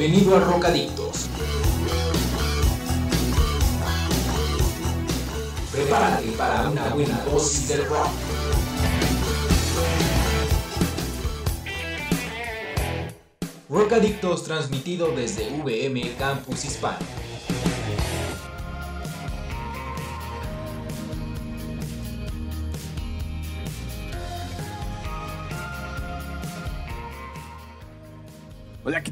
Bienvenido a Rocadictos. Prepárate para una buena dosis de rock. Rocadictos transmitido desde VM Campus Hispano.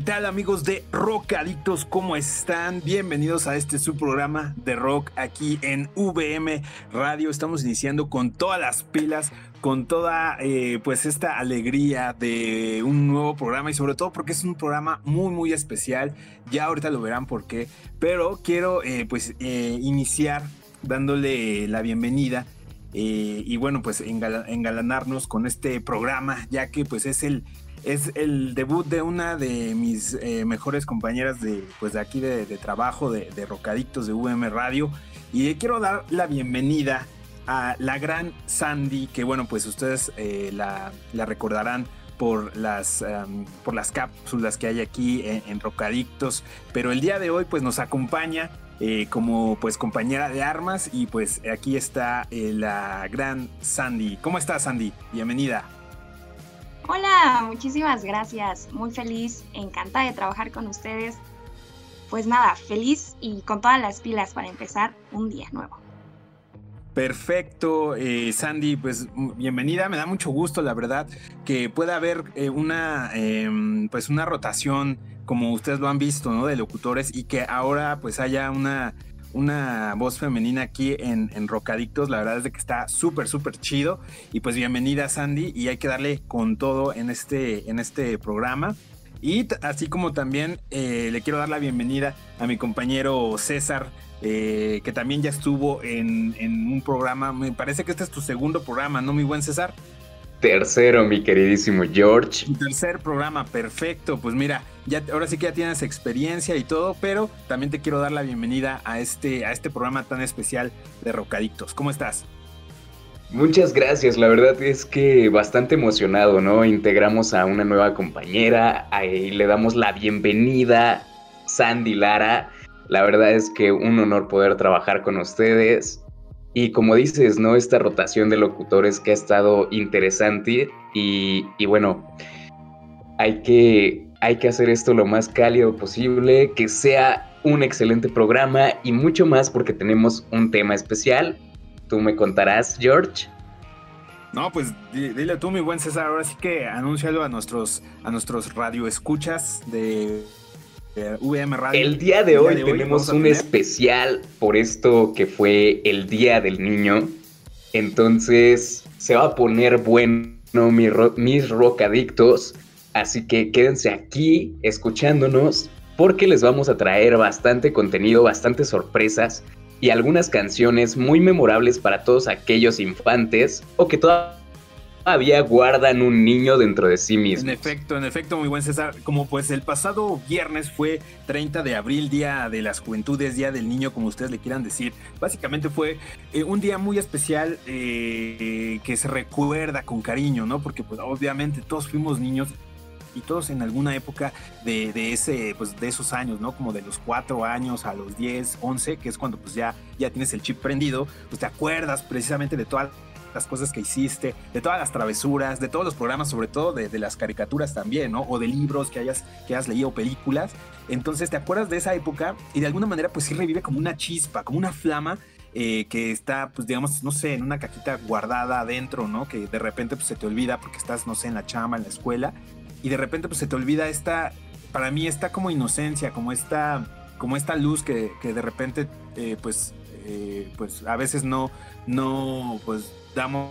Tal amigos de Rock Adictos? ¿Cómo están? Bienvenidos a este su programa de rock aquí en VM Radio. Estamos iniciando con todas las pilas, con toda eh, pues esta alegría de un nuevo programa y sobre todo porque es un programa muy muy especial. Ya ahorita lo verán por qué, pero quiero eh, pues eh, iniciar dándole la bienvenida y bueno pues engalanarnos con este programa ya que pues es el es el debut de una de mis eh, mejores compañeras de, pues de aquí de, trabajo, de, de, de VM Radio. Y quiero dar la bienvenida a la gran Sandy, que bueno, pues ustedes eh, la, recordarán por las, por las cápsulas que hay aquí en, Rocadictos. Pero el día de hoy pues nos acompaña eh, como pues compañera de armas y pues aquí está la gran Sandy. ¿Cómo estás Sandy? Bienvenida. Hola, muchísimas gracias. Muy feliz, encantada de trabajar con ustedes. Pues nada, feliz y con todas las pilas para empezar un día nuevo. Perfecto, eh, Sandy, pues bienvenida, me da mucho gusto, la verdad, que pueda haber eh, una, em, pues una rotación, como ustedes lo han visto, ¿no? De locutores y que ahora pues haya una una voz femenina aquí en, en Rocadictos. La verdad es de que está súper, súper chido. Y pues bienvenida Sandy y hay que darle con todo en este, en este programa. Y así como también eh, le quiero dar la bienvenida a mi compañero César, eh, que también ya estuvo en, en, un programa. Me parece que este es tu segundo programa, ¿no, mi buen César? Tercero, mi queridísimo George. tercer programa, perfecto. Pues mira, ya, ahora sí que ya tienes experiencia y todo, pero también te quiero dar la bienvenida a este, a este programa tan especial de Rocadictos. ¿Cómo estás? Muchas gracias, la verdad es que bastante emocionado, ¿no? Integramos a una nueva compañera y le damos la bienvenida, Sandy Lara. La verdad es que un honor poder trabajar con ustedes. Y como dices, ¿no? Esta rotación de locutores que ha estado interesante y, bueno, hay que, hay que hacer esto lo más cálido posible, que sea un excelente programa y mucho más porque tenemos un tema especial. Tú me contarás, George. No, pues dile tú, mi buen César, ahora sí que anúncialo a nuestros, a nuestros radioescuchas de el día de hoy tenemos un especial por esto que fue el Día del Niño. Entonces se va a poner bueno mis rocadictos. Así que quédense aquí escuchándonos porque les vamos a traer bastante contenido, bastantes sorpresas y algunas canciones muy memorables para todos aquellos infantes o que todavía todavía guardan un niño dentro de sí mismo. En efecto, en efecto, muy buen César. Como pues el pasado viernes fue 30 de abril, Día de las Juventudes, Día del Niño, como ustedes le quieran decir. Básicamente fue eh, un día muy especial eh, que se recuerda con cariño, ¿no? Porque pues obviamente todos fuimos niños y todos en alguna época de, ese, pues de esos años, ¿no? Como de los 4 años a los 10, 11, que es cuando pues ya, ya tienes el chip prendido, pues te acuerdas precisamente de toda las cosas que hiciste, de todas las travesuras, de todos los programas, sobre todo de, las caricaturas también, ¿no? O de libros que hayas, que hayas leído, películas. Entonces te acuerdas de esa época y de alguna manera pues sí revive como una chispa, como una flama eh, que está, pues digamos, no sé, en una cajita guardada adentro, ¿no? Que de repente pues se te olvida porque estás, no sé, en la chama, en la escuela, y de repente pues se te olvida esta, para mí está como inocencia, como esta, como esta luz que, que de repente eh, pues, eh, pues a veces no, no, pues damos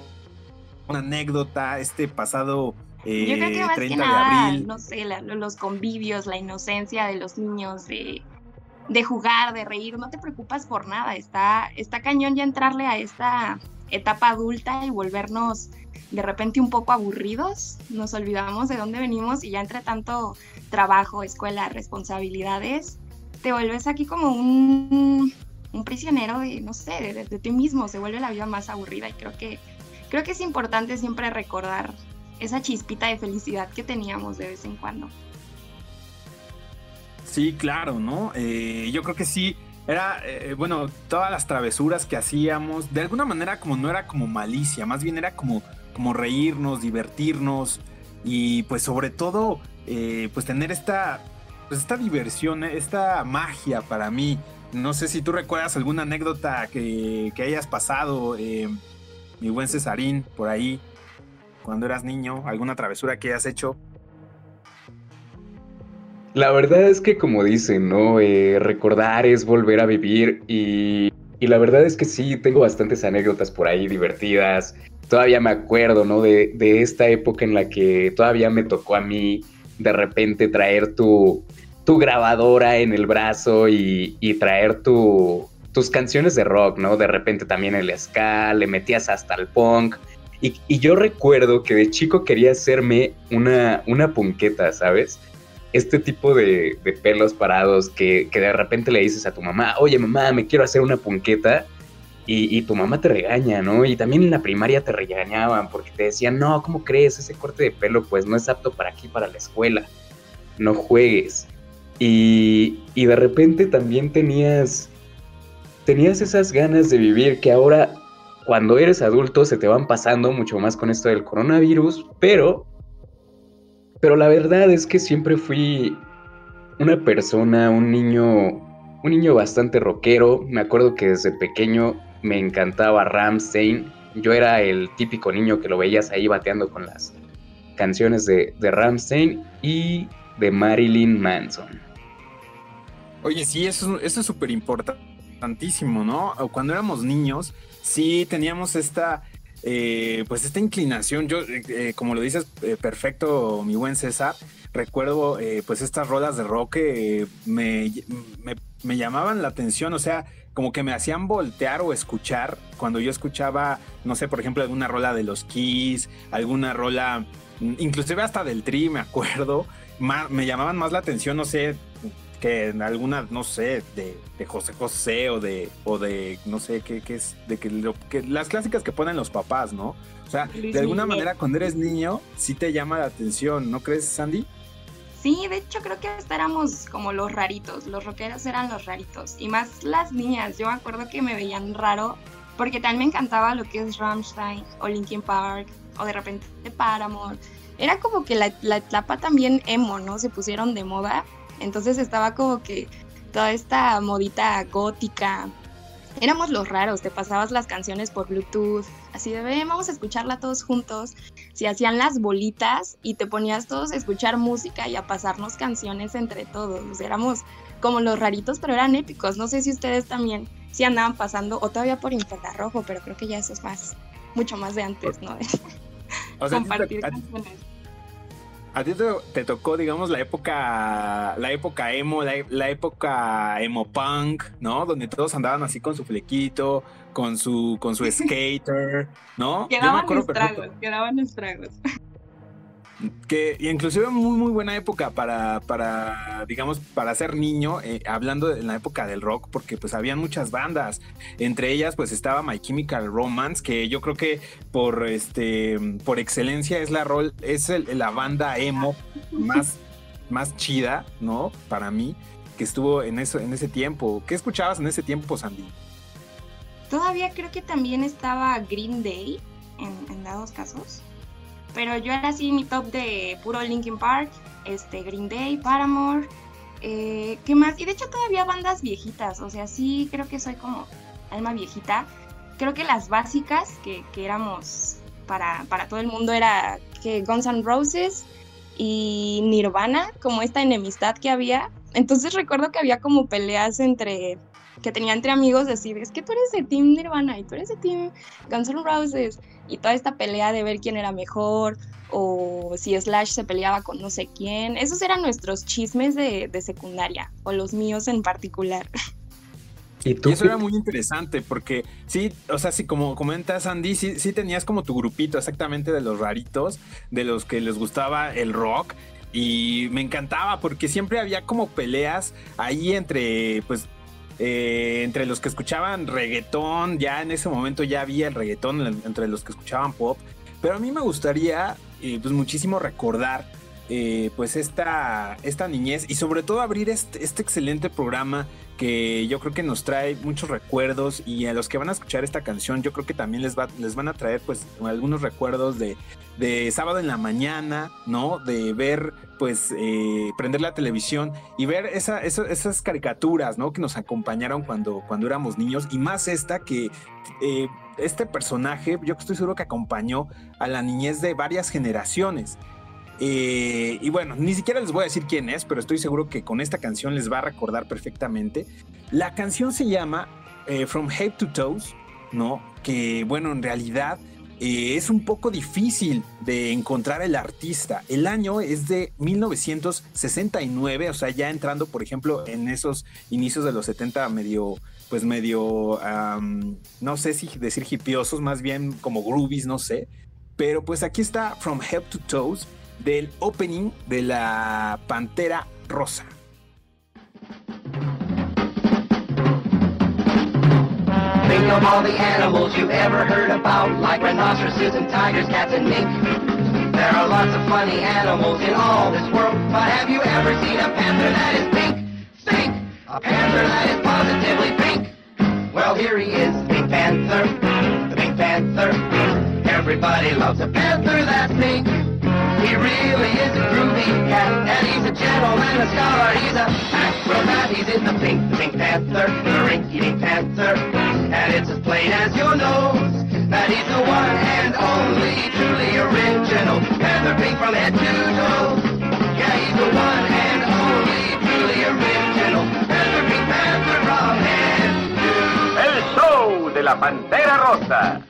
una anécdota, este pasado eh, Yo creo que más que nada, no sé, los convivios, la inocencia de los niños, de, de, jugar, de reír, no te preocupas por nada, está, está cañón ya entrarle a esta etapa adulta y volvernos de repente un poco aburridos, nos olvidamos de dónde venimos y ya entre tanto trabajo, escuela, responsabilidades, te vuelves aquí como un, un prisionero de, no sé, de, ti mismo, se vuelve la vida más aburrida y creo que, creo que es importante siempre recordar esa chispita de felicidad que teníamos de vez en cuando. Sí, claro, ¿no? Eh, yo creo que sí. Era, eh, bueno, todas las travesuras que hacíamos, de alguna manera como no era como malicia, más bien era como, como reírnos, divertirnos y pues sobre todo, eh, pues tener esta, pues esta diversión, esta magia para mí. No sé si tú recuerdas alguna anécdota que, que hayas pasado, mi buen Cesarín, por ahí, cuando eras niño, alguna travesura que hayas hecho. La verdad es que como dicen, ¿no? Eh, recordar es volver a vivir y, la verdad es que sí, tengo bastantes anécdotas por ahí divertidas. Todavía me acuerdo, ¿no? De, esta época en la que todavía me tocó a mí de repente traer tu, tu grabadora en el brazo y, traer tu, tus canciones de rock, ¿no? De repente también el ska, le metías hasta el punk. Y, yo recuerdo que de chico quería hacerme una, una punqueta, ¿sabes? este tipo de, pelos parados que, de repente le dices a tu mamá, oye mamá, me quiero hacer una punqueta. Y, tu mamá te regaña, ¿no? Y también en la primaria te regañaban porque te decían, no, ¿cómo crees? Ese corte de pelo pues no es apto para aquí, para la escuela. No juegues. Y, y de repente también tenías, tenías esas ganas de vivir que ahora cuando eres adulto se te van pasando mucho más con esto del coronavirus, pero pero la verdad es que siempre fui una persona, un niño, un niño bastante rockero. Me acuerdo que desde pequeño me encantaba Ramstein. Yo era el típico niño que lo veías ahí bateando con las canciones de, de Ramstein y de Marilyn Manson. Oye, sí, eso, eso es súper importantísimo, ¿no? Cuando éramos niños, sí teníamos esta eh, pues esta inclinación, yo, eh, eh, como lo dices perfecto, mi buen César, recuerdo pues estas rolas de rock que me, me, llamaban la atención, o sea, como que me hacían voltear o escuchar cuando yo escuchaba, no sé, por ejemplo, alguna rola de los Kiss, alguna rola, inclusive hasta del Tri, me acuerdo, me llamaban más la atención, no sé, que en alguna, no sé, de, José José o de, o de, no sé, qué, qué es, de que, lo, que las clásicas que ponen los papás, ¿no? O sea, de alguna manera cuando eres niño sí te llama la atención, ¿no crees, Sandy? Sí, de hecho creo que hasta éramos como los raritos, los rockeros eran los raritos, y más las niñas, yo me acuerdo que me veían raro, porque también me encantaba lo que es Rammstein o Linkin Park, o de repente Paramore, era como que la, la etapa también emo, ¿no? Se pusieron de moda entonces estaba como que toda esta modita gótica. Éramos los raros, te pasabas las canciones por Bluetooth, así de, ven, vamos a escucharla todos juntos. Se hacían las bolitas y te ponías todos a escuchar música y a pasarnos canciones entre todos. éramos como los raritos, pero eran épicos. No sé si ustedes también si andaban pasando, o todavía por infrarrojo, pero creo que ya eso es más, mucho más de antes, ¿no? Compartir canciones a ti te, tocó, digamos, la época, la época emo, la, época emo punk, ¿no? Donde todos andaban así con su flequito, con su, con su skater, ¿no? Quedaban estragos, quedaban estragos que inclusive muy muy buena época para, para digamos, para ser niño, eh, hablando de la época del rock, porque pues habían muchas bandas, entre ellas pues estaba My Chemical Romance, que yo creo que por este por excelencia es la rol, es la banda emo más, más chida, ¿no? Para mí, que estuvo en eso, en ese tiempo. ¿Qué escuchabas en ese tiempo, Sandy? Todavía creo que también estaba Green Day en, en dados casos pero yo era así mi top de puro Linkin Park, este, Green Day, Paramore, eh, ¿qué más? Y de hecho todavía bandas viejitas, o sea, sí creo que soy como alma viejita. Creo que las básicas que, que éramos para, para todo el mundo era que Guns N' Roses y Nirvana, como esta enemistad que había. Entonces recuerdo que había como peleas entre que tenía entre amigos decir, es que tú eres de Team Nirvana y tú eres de Team Guns N' Roses y toda esta pelea de ver quién era mejor o si Slash se peleaba con no sé quién. Esos eran nuestros chismes de, secundaria o los míos en particular. ¿Y, tú? eso era muy interesante porque sí, o sea, sí, como comentas Andy, sí, sí tenías como tu grupito exactamente de los raritos, de los que les gustaba el rock y me encantaba porque siempre había como peleas ahí entre pues eh, entre los que escuchaban reggaetón, ya en ese momento ya había el reggaetón entre los que escuchaban pop, pero a mí me gustaría eh, pues muchísimo recordar eh, pues esta, esta niñez y sobre todo abrir este, este, excelente programa que yo creo que nos trae muchos recuerdos y a los que van a escuchar esta canción yo creo que también les, va, les van a traer pues algunos recuerdos de, de sábado en la mañana, ¿no? De ver pues eh, prender la televisión y ver esa, esas caricaturas, ¿no? Que nos acompañaron cuando, cuando éramos niños y más esta que... Eh, este personaje, yo estoy seguro que acompañó a la niñez de varias generaciones. Eh, y bueno, ni siquiera les voy a decir quién es, pero estoy seguro que con esta canción les va a recordar perfectamente. La canción se llama From Head to Toes, ¿no? Que bueno, en realidad eh, es un poco difícil de encontrar el artista. El año es de 1969, o sea, ya entrando, por ejemplo, en esos inicios de los 70, medio, pues medio, no sé si decir hipiosos, más bien como groovies, no sé. Pero pues aquí está From Head to Toes del opening de la Pantera Rosa. Think of all the animals you've ever heard about, like rhinoceroses and tigers, cats and mink. There are lots of funny animals in all this world, but have you ever seen a panther that is pink? Think! A panther that is positively pink. Well, here he is, Pink Panther, the Pink Panther. Everybody loves a panther that's pink. He really is a groovy cat, and he's a gentleman, a scholar, he's a acrobat. He's in the pink, the Pink Panther, the rinky-dink Panther, and it's as plain as your nose that he's the one and only truly original Panther Pink from head to toe. Yeah, he's the one and only truly original Panther Pink Panther from head to toe. El show de la Pantera Rosa.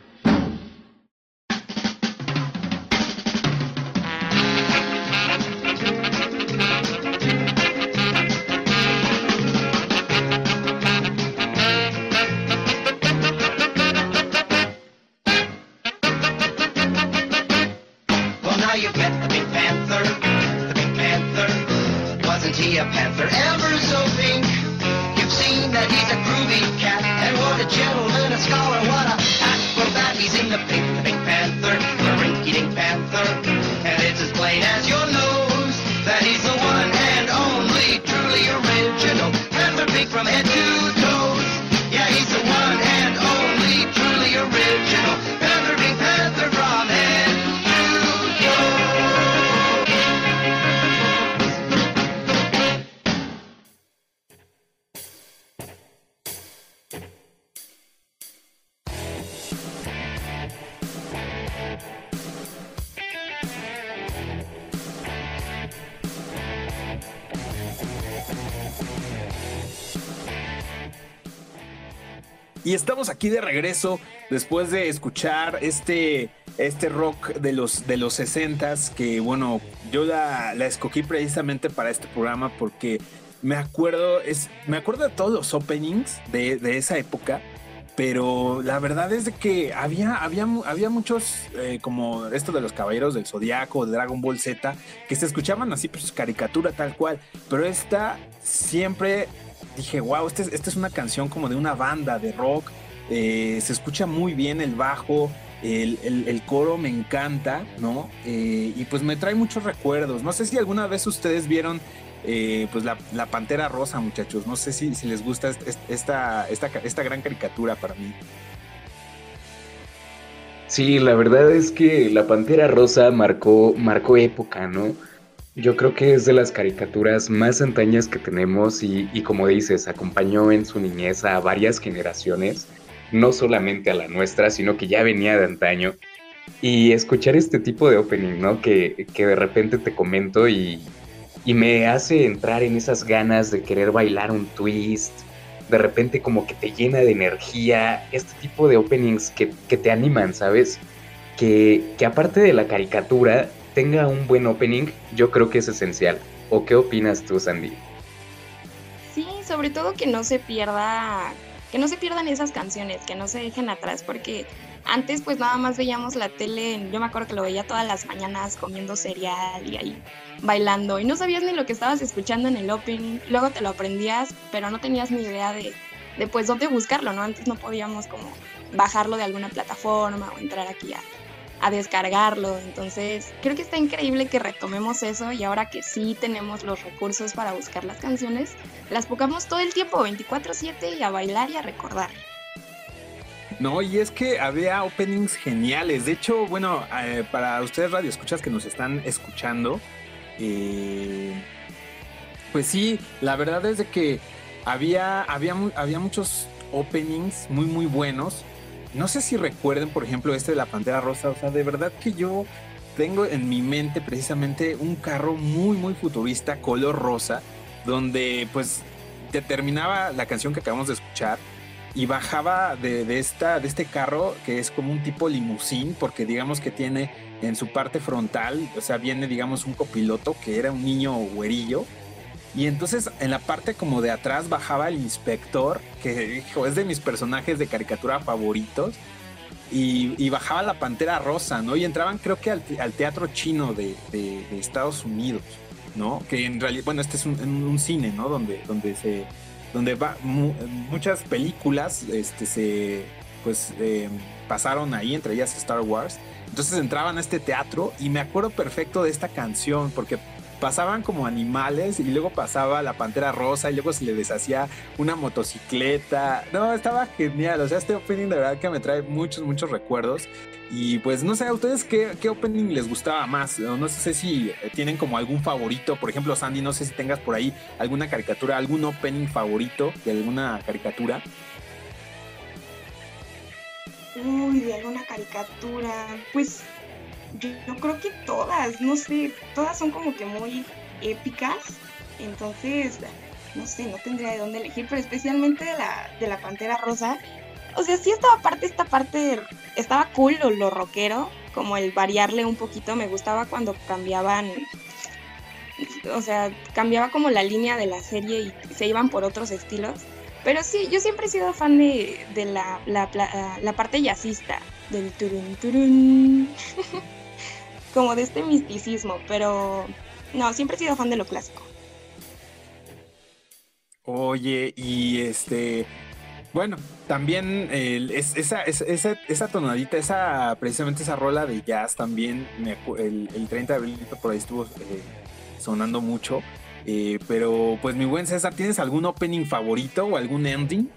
Aquí de regreso después de escuchar este, este rock de los, de los 60 que bueno, yo la, la, escogí precisamente para este programa porque me acuerdo, es, me acuerdo de todos los openings de, de esa época, pero la verdad es de que había, había, había muchos, eh, como esto de los Caballeros del Zodiaco, de Dragon Ball Z, que se escuchaban así, pues caricatura tal cual, pero esta siempre dije, wow, esta es, es una canción como de una banda de rock. Eh, se escucha muy bien el bajo, el, el, coro me encanta, ¿no? Eh, y pues me trae muchos recuerdos. No sé si alguna vez ustedes vieron eh, pues la, la, Pantera Rosa, muchachos. No sé si, si les gusta esta, esta, esta gran caricatura para mí. Sí, la verdad es que la Pantera Rosa marcó, marcó época, ¿no? Yo creo que es de las caricaturas más antañas que tenemos y, y, como dices, acompañó en su niñez a varias generaciones, no solamente a la nuestra, sino que ya venía de antaño. Y escuchar este tipo de opening, ¿no? Que, que de repente te comento y, y me hace entrar en esas ganas de querer bailar un twist, de repente como que te llena de energía, este tipo de openings que, que te animan, ¿sabes? Que, que aparte de la caricatura, tenga un buen opening, yo creo que es esencial. ¿O qué opinas tú, Sandy? Sí, sobre todo que no se pierda, que no se pierdan esas canciones, que no se dejen atrás, porque antes pues nada más veíamos la tele, yo me acuerdo que lo veía todas las mañanas comiendo cereal y ahí bailando y no sabías ni lo que estabas escuchando en el opening, luego te lo aprendías, pero no tenías ni idea de, de pues dónde buscarlo, ¿no? Antes no podíamos como bajarlo de alguna plataforma o entrar aquí a a descargarlo. Entonces, creo que está increíble que retomemos eso y ahora que sí tenemos los recursos para buscar las canciones, las pongamos todo el tiempo, 24/7 y a bailar y a recordar. No, y es que había openings geniales. De hecho, bueno, eh, para ustedes radio escuchas que nos están escuchando, eh, pues sí, la verdad es de que había, había, había muchos openings muy, muy buenos. No sé si recuerden, por ejemplo, este de la Pantera Rosa. O sea, de verdad que yo tengo en mi mente precisamente un carro muy, muy futurista, color rosa, donde pues terminaba la canción que acabamos de escuchar y bajaba de, esta, de este carro que es como un tipo limusín, porque digamos que tiene en su parte frontal, o sea, viene digamos un copiloto que era un niño güerillo y entonces en la parte como de atrás bajaba el inspector, que es de mis personajes de caricatura favoritos. Y, bajaba la pantera rosa, ¿no? Y entraban creo que al, teatro chino de, Estados Unidos, ¿no? Que en realidad, bueno, este es un, cine, ¿no? Donde, donde se, donde va, muchas películas, este, se, pues, eh, pasaron ahí, entre ellas Star Wars. Entonces entraban a este teatro y me acuerdo perfecto de esta canción, porque pasaban como animales y luego pasaba la pantera rosa y luego se le deshacía una motocicleta. No, estaba genial. O sea, este opening de verdad que me trae muchos, muchos recuerdos. Y pues no sé, ¿a ustedes qué, qué opening les gustaba más? No sé si tienen como algún favorito. Por ejemplo, Sandy, no sé si tengas por ahí alguna caricatura, algún opening favorito de alguna caricatura. Uy, de alguna caricatura. Pues yo, creo que todas, no sé, todas son como que muy épicas, entonces, no sé, no tendría de dónde elegir, pero especialmente de la, de la Pantera Rosa, o sea, sí estaba parte, esta parte, estaba cool lo, lo rockero, como el variarle un poquito, me gustaba cuando cambiaban, o sea, cambiaba como la línea de la serie y se iban por otros estilos. Pero sí, yo siempre he sido fan de, de la, la, parte jazzista, del turun turun. como de este misticismo, pero no, siempre he sido fan de lo clásico. Oye, y este, bueno, también esa, esa, tonadita, esa, precisamente esa rola de jazz también, el, el 30 de abril por ahí estuvo eh, sonando mucho. Eh, pero pues mi buen César, ¿tienes algún opening favorito o algún ending?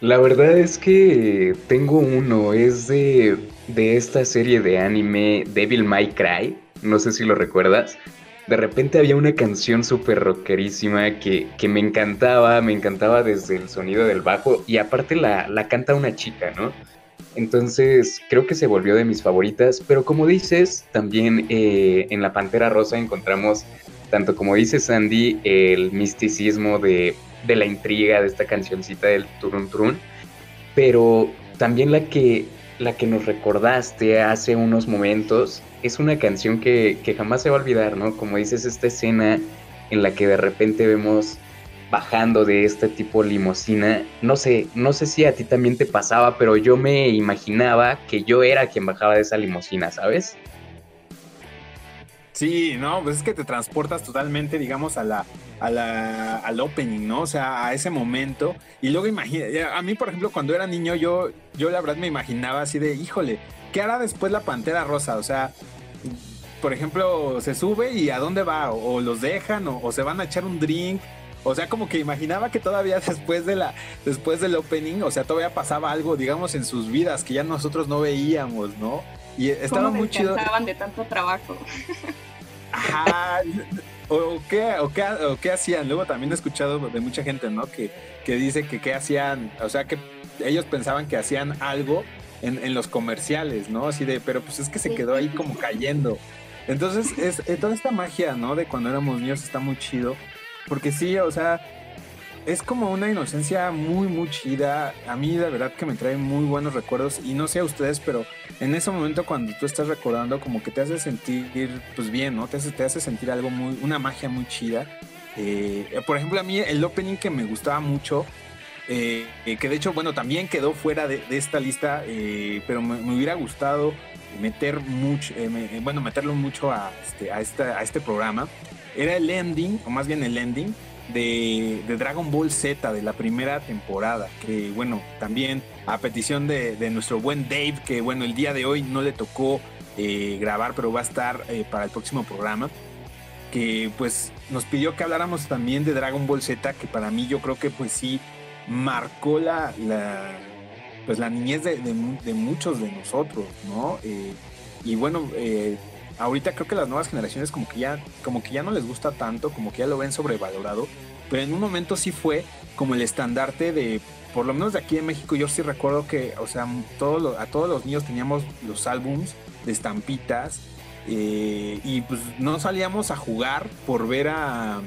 La verdad es que tengo uno, es de, esta serie de anime Devil May Cry, no sé si lo recuerdas. De repente había una canción súper rockerísima que, me encantaba, me encantaba desde el sonido del bajo y aparte la, canta una chica, ¿no? Entonces creo que se volvió de mis favoritas, pero como dices, también eh, en La Pantera Rosa encontramos, tanto como dice Sandy, el misticismo de de la intriga de esta cancioncita del Turun Turun, pero también la que, la que nos recordaste hace unos momentos es una canción que, que jamás se va a olvidar, ¿no? Como dices, esta escena en la que de repente vemos bajando de este tipo limosina. No sé, no sé si a ti también te pasaba, pero yo me imaginaba que yo era quien bajaba de esa limosina, ¿sabes? Sí, no, pues es que te transportas totalmente, digamos, a la, a la, al opening, ¿no? O sea, a ese momento. Y luego imagina, a mí, por ejemplo, cuando era niño, yo, yo la verdad me imaginaba así de, híjole, ¿qué hará después la Pantera Rosa? O sea, por ejemplo, se sube y a dónde va, o, los dejan, o, se van a echar un drink. O sea, como que imaginaba que todavía después de la, después del opening, o sea, todavía pasaba algo, digamos, en sus vidas que ya nosotros no veíamos, ¿no? Y estaba muy chido. de tanto trabajo. Ajá. O qué, o, qué, hacían. Luego también he escuchado de mucha gente, ¿no? Que, que dice que qué hacían, o sea, que ellos pensaban que hacían algo en, los comerciales, ¿no? Así de, pero pues es que se quedó ahí como cayendo. Entonces, es, eh, toda esta magia, ¿no? De cuando éramos niños está muy chido. Porque sí, o sea, es como una inocencia muy, muy chida. A mí, de verdad, que me trae muy buenos recuerdos. Y no sé a ustedes, pero en ese momento, cuando tú estás recordando, como que te hace sentir, pues bien, ¿no? Te hace, te hace sentir algo muy, una magia muy chida. Eh, por ejemplo, a mí el opening que me gustaba mucho, eh, que de hecho, bueno, también quedó fuera de, esta lista, eh, pero me, hubiera gustado meter mucho, bueno, meterlo mucho a este, a este programa, era el ending, o más bien el ending de, Dragon Ball Z de la primera temporada, que bueno, también a petición de, nuestro buen Dave, que bueno, el día de hoy no le tocó eh, grabar, pero va a estar eh, para el próximo programa, que pues nos pidió que habláramos también de Dragon Ball Z, que para mí yo creo que pues sí marcó la, la pues la niñez de, muchos de nosotros, ¿no? Eh, y bueno, ahorita creo que las nuevas generaciones como que ya como que ya no les gusta tanto, como que ya lo ven sobrevalorado, pero en un momento sí fue como el estandarte de por lo menos de aquí en México yo sí recuerdo que, o sea, a todos los niños teníamos los álbums de estampitas eh, y pues no salíamos a jugar por ver a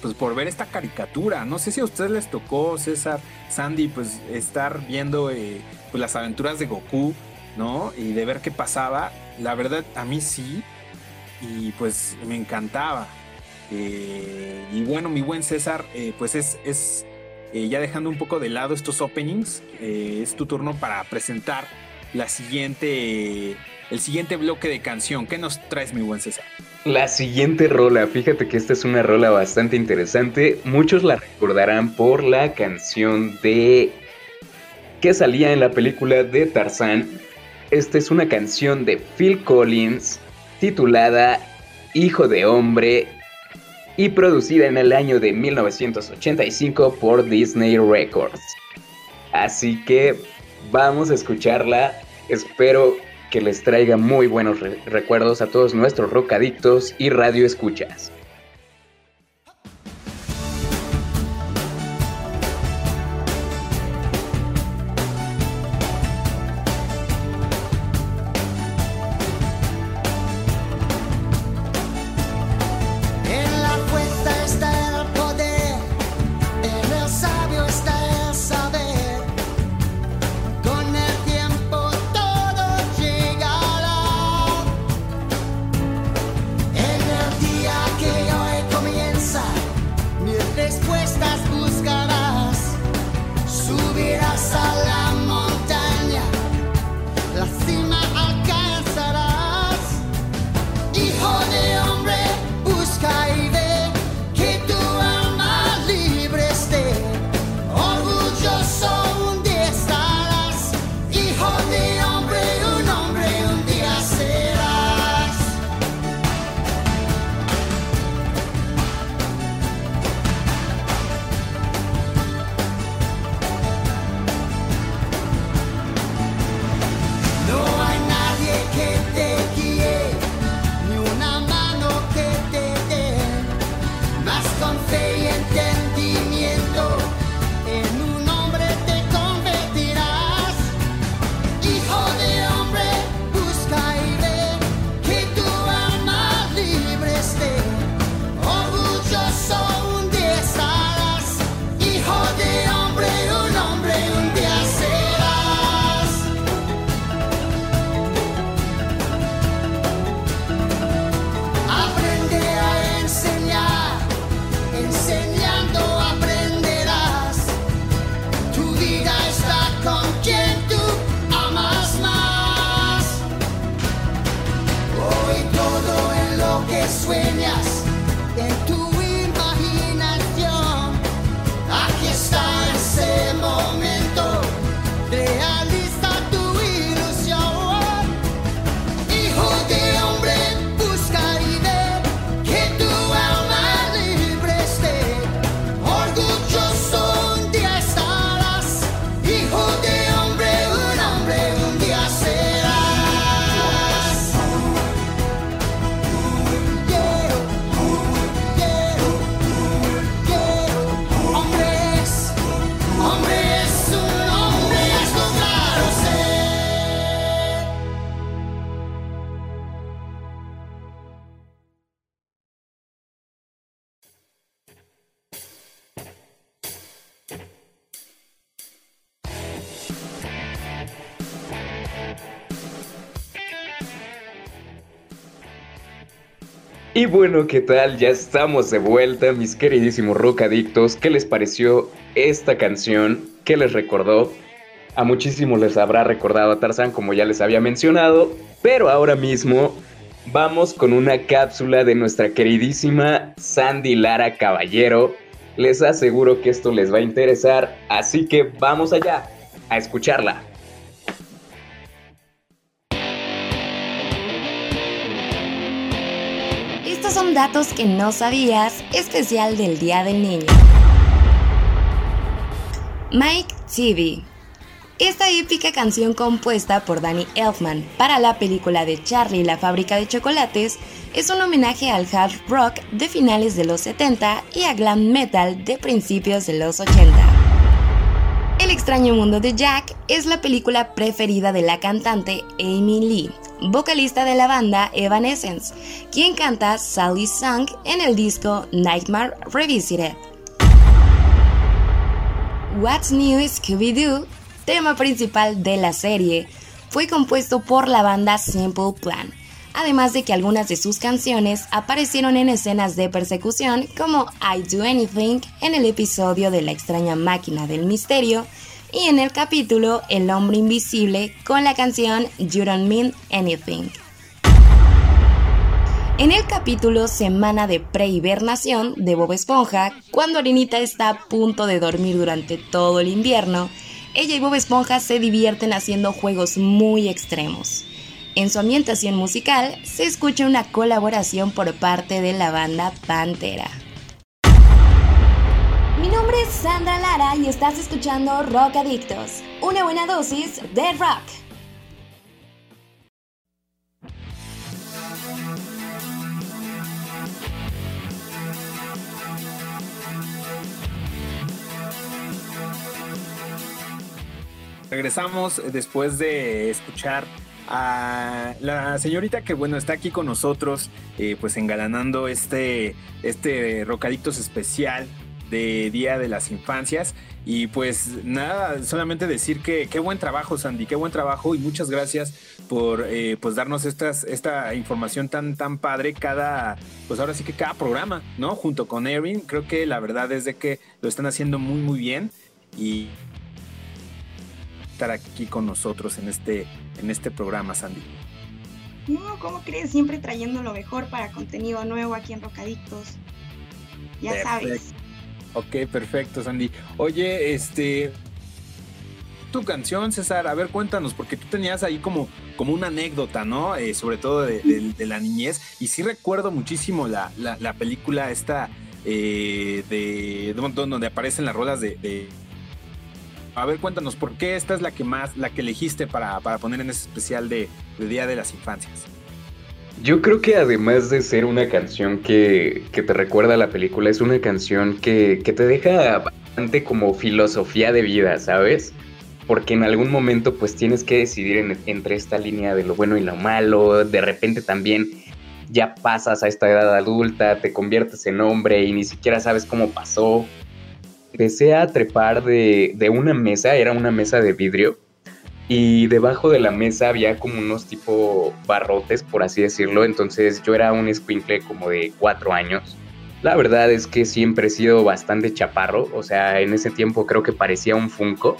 pues por ver esta caricatura. No sé si a ustedes les tocó, César, Sandy, pues estar viendo eh, pues, las aventuras de Goku, ¿no? Y de ver qué pasaba. La verdad, a mí sí. Y pues me encantaba. Eh, y bueno, mi buen César, eh, pues es, es eh, ya dejando un poco de lado estos openings, es tu turno para presentar la siguiente, el siguiente bloque de canción. ¿Qué nos traes, mi buen César? La siguiente rola, fíjate que esta es una rola bastante interesante. Muchos la recordarán por la canción de que salía en la película de Tarzán. Esta es una canción de Phil Collins titulada Hijo de Hombre y producida en el año de 1985 por Disney Records. Así que vamos a escucharla. Espero que les traiga muy buenos recuerdos a todos nuestros rockadictos y radio escuchas. Y bueno, ¿qué tal? Ya estamos de vuelta, mis queridísimos rockadictos. ¿Qué les pareció esta canción? ¿Qué les recordó? A muchísimos les habrá recordado a Tarzan, como ya les había mencionado, pero ahora mismo vamos con una cápsula de nuestra queridísima Sandy Lara Caballero. Les aseguro que esto les va a interesar, así que vamos allá a escucharla. Datos que no sabías, especial del Día del Niño. Mike TV esta épica canción compuesta por Danny Elfman para la película de Charlie la fábrica de chocolates es un homenaje al hard rock de finales de los 70 y a glam metal de principios de los 80. El extraño mundo de Jack es la película preferida de la cantante Amy Lee, vocalista de la banda Evanescence, quien canta Sally Song en el disco Nightmare Revisited. What's New Scooby-Doo tema principal de la serie, fue compuesto por la banda Simple Plan, además de que algunas de sus canciones aparecieron en escenas de persecución como I Do Anything en el episodio de La extraña máquina del misterio y en el capítulo El hombre invisible con la canción You Don't Mean Anything. En el capítulo Semana de Prehibernación de Bob Esponja, cuando Arenita está a punto de dormir durante todo el invierno, ella y Bob Esponja se divierten haciendo juegos muy extremos. En su ambientación musical se escucha una colaboración por parte de la banda Pantera. Mi nombre es Sandra Lara y estás escuchando Rock Adictos, una buena dosis de rock. Regresamos después de escuchar a la señorita que bueno está aquí con nosotros, eh, pues engalanando este, este Rocadictos especial de Día de las Infancias. Y pues nada, solamente decir que qué buen trabajo, Sandy, qué buen trabajo y muchas gracias por eh, pues darnos esta información tan, tan padre cada, pues ahora sí que cada programa, ¿no? Junto con Erin, creo que la verdad es de que lo están haciendo muy, muy bien. Y estar aquí con nosotros en este, en este programa, Sandy. No, ¿cómo crees? Siempre trayendo lo mejor para contenido nuevo aquí en Rocadictos. Ya sabes. Ok, perfecto, Sandy. Oye, este. Tu canción, César, a ver, cuéntanos, porque tú tenías ahí como, como una anécdota, ¿no? Eh, sobre todo de, la niñez. Y sí recuerdo muchísimo la, la, película esta eh, de, donde aparecen las rolas de a ver, cuéntanos, ¿por qué esta es la que más, la que elegiste para, poner en ese especial de, Día de las Infancias? Yo creo que además de ser una canción que, te recuerda a la película, es una canción que, te deja bastante como filosofía de vida, ¿sabes? Porque en algún momento pues tienes que decidir entre esta línea de lo bueno y lo malo, de repente también ya pasas a esta edad adulta, te conviertes en hombre y ni siquiera sabes cómo pasó empecé a trepar de, una mesa, era una mesa de vidrio, y debajo de la mesa había como unos tipo barrotes, por así decirlo, entonces yo era un squinkle como de cuatro años. La verdad es que siempre he sido bastante chaparro, o sea, en ese tiempo creo que parecía un Funko.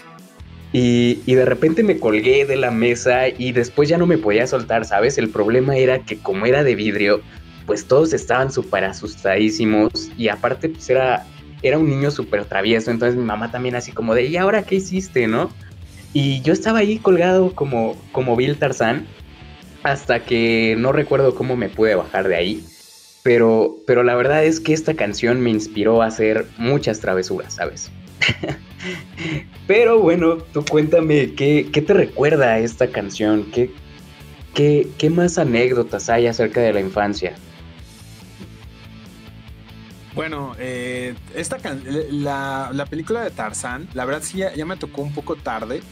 Y, y, de repente me colgué de la mesa y después ya no me podía soltar, ¿sabes? El problema era que como era de vidrio, pues todos estaban súper asustadísimos y aparte pues era era un niño súper travieso, entonces mi mamá también así como de, ¿y ahora qué hiciste, no? Y yo estaba ahí colgado como, como Bill Tarzán, hasta que no recuerdo cómo me pude bajar de ahí. Pero, pero la verdad es que esta canción me inspiró a hacer muchas travesuras, ¿sabes? pero bueno, tú cuéntame, ¿qué, qué te recuerda esta canción? ¿Qué, qué, ¿Qué más anécdotas hay acerca de la infancia? Bueno, eh, esta la, la, película de Tarzán, la verdad sí ya, me tocó un poco tarde,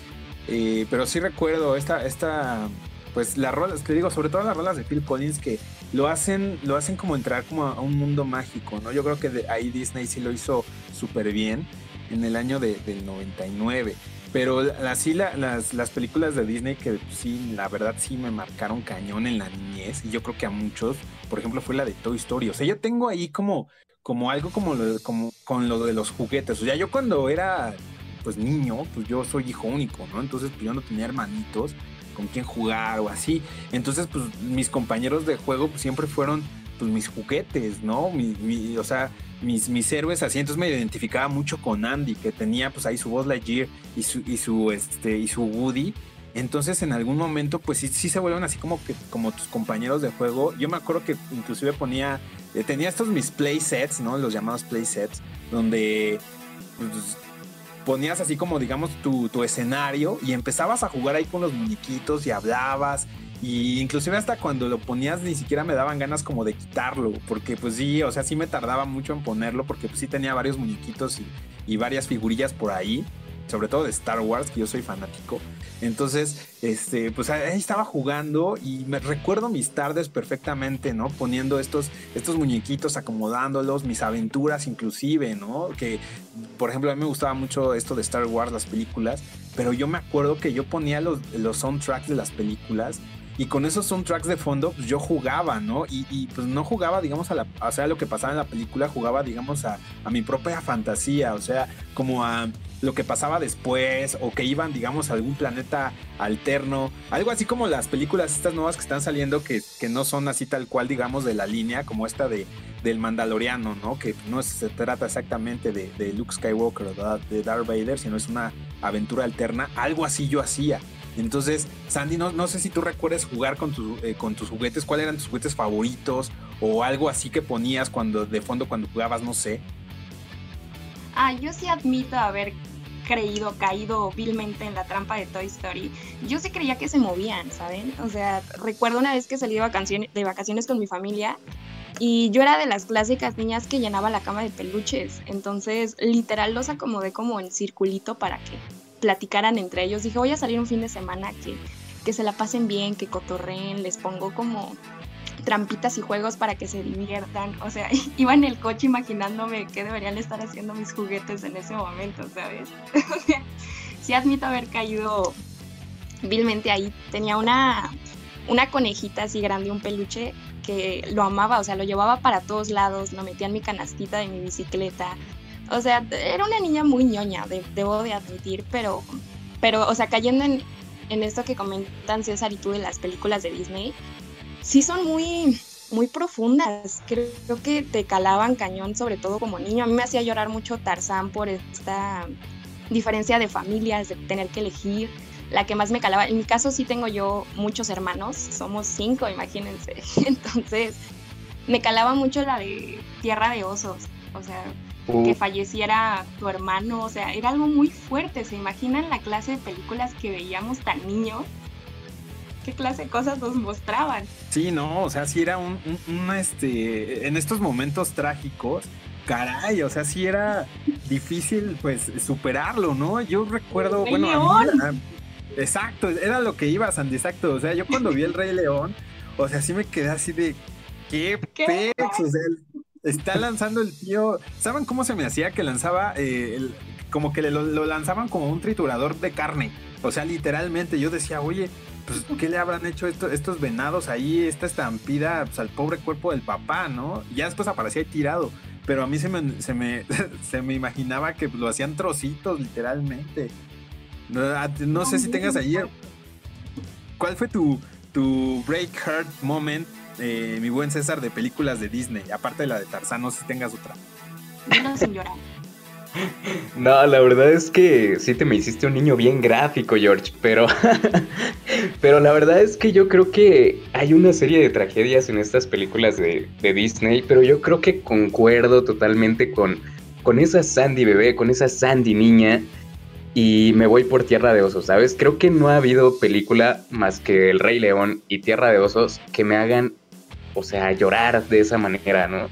eh, pero sí recuerdo esta, esta, pues las rolas, te digo, sobre todo las rolas de Phil Collins que lo hacen, lo hacen como entrar como a un mundo mágico, ¿no? Yo creo que ahí Disney sí lo hizo súper bien en el año de, del 99. Pero así las, las películas de Disney que sí, la verdad sí me marcaron cañón en la niñez. Y yo creo que a muchos, por ejemplo, fue la de Toy Story. O sea, yo tengo ahí como como algo como, como con lo de los juguetes. O sea, yo cuando era pues niño, pues yo soy hijo único, ¿no? Entonces pues yo no tenía hermanitos. con quién jugar o así. Entonces, pues mis compañeros de juego pues, siempre fueron pues mis juguetes, ¿no? Mi, o sea, mis, mis héroes así. Entonces me identificaba mucho con Andy, que tenía pues ahí su Buzz Lightyear y su, y su, este, y su Woody. Entonces en algún momento pues sí, sí se vuelven así como que como tus compañeros de juego. Yo me acuerdo que inclusive ponía, eh, tenía estos mis play sets, ¿no? Los llamados play sets, donde pues, ponías así como digamos tu, tu escenario y empezabas a jugar ahí con los muñequitos y hablabas y inclusive hasta cuando lo ponías ni siquiera me daban ganas como de quitarlo, porque pues sí, o sea, sí me tardaba mucho en ponerlo, porque pues sí tenía varios muñequitos y, varias figurillas por ahí, sobre todo de Star Wars, que yo soy fanático. Entonces, este, pues ahí estaba jugando y me recuerdo mis tardes perfectamente, ¿no? Poniendo estos, estos muñequitos, acomodándolos, mis aventuras inclusive, ¿no? Que, por ejemplo, a mí me gustaba mucho esto de Star Wars, las películas, pero yo me acuerdo que yo ponía los, los soundtracks de las películas y con esos soundtracks de fondo, pues yo jugaba, ¿no? Y, pues no jugaba, digamos, a la, o sea, lo que pasaba en la película, jugaba, digamos, a, a mi propia fantasía, o sea, como a lo que pasaba después o que iban, digamos, a algún planeta alterno. Algo así como las películas estas nuevas que están saliendo que, que no son así tal cual, digamos, de la línea, como esta de, del Mandaloriano, ¿no? Que no se trata exactamente de, Luke Skywalker o de Darth Vader, sino es una aventura alterna. Algo así yo hacía. Entonces, Sandy, no, no sé si tú recuerdas jugar con, eh, con tus juguetes, cuáles eran tus juguetes favoritos o algo así que ponías cuando de fondo cuando jugabas, no sé. Ah, yo sí admito haber creído, caído vilmente en la trampa de Toy Story. Yo sí creía que se movían, ¿saben? O sea, recuerdo una vez que salí de vacaciones, de vacaciones con mi familia y yo era de las clásicas niñas que llenaba la cama de peluches. Entonces, literal los acomodé como en circulito para que platicaran entre ellos. Dije, voy a salir un fin de semana que, que se la pasen bien, que cotorreen, les pongo como trampitas y juegos para que se diviertan. O sea, iba en el coche imaginándome qué deberían estar haciendo mis juguetes en ese momento, ¿sabes? sí admito haber caído vilmente ahí. Tenía una, una conejita así grande, un peluche que lo amaba, o sea, lo llevaba para todos lados, lo metía en mi canastita de mi bicicleta, o sea, era una niña muy ñoña, debo de admitir, pero, pero, o sea, cayendo en, en esto que comentan César y tú de las películas de Disney, sí son muy, muy profundas. Creo, que te calaban cañón, sobre todo como niño. A mí me hacía llorar mucho Tarzán por esta diferencia de familias, de tener que elegir. La que más me calaba, en mi caso sí tengo yo muchos hermanos, somos cinco, imagínense. Entonces, me calaba mucho la de Tierra de Osos. O sea, que falleciera tu hermano, o sea, era algo muy fuerte. ¿Se imaginan la clase de películas que veíamos tan niños? ¿Qué clase de cosas nos mostraban? Sí, no, o sea, sí era un, este, en estos momentos trágicos, caray, o sea, sí era difícil, pues, superarlo, ¿no? Yo recuerdo, bueno, exacto, era lo que iba, Sandy, exacto, o sea, yo cuando vi el Rey León, o sea, sí me quedé así de, qué, ¿Qué? o sea, está lanzando el tío. ¿Saben cómo se me hacía que lanzaba eh, como que lo, lanzaban como un triturador de carne? O sea, literalmente yo decía, oye, pues, ¿qué le habrán hecho estos venados ahí, esta estampida pues, al pobre cuerpo del papá, ¿no? Ya después aparecía ahí tirado. Pero a mí se me, se me, se me imaginaba que lo hacían trocitos, literalmente. No, ah, sé si tengas ahí. ¿Cuál fue tu, tu break heart moment eh, mi buen César, de películas de Disney, aparte de la de Tarzán, no sé si tengas otra. No, la verdad es que sí te me hiciste un niño bien gráfico, George, pero, pero la verdad es que yo creo que hay una serie de tragedias en estas películas de, Disney, pero yo creo que concuerdo totalmente con, con esa Sandy bebé, con esa Sandy niña, y me voy por Tierra de Osos, ¿sabes? Creo que no ha habido película más que El Rey León y Tierra de Osos que me hagan o sea, llorar de esa manera, ¿no?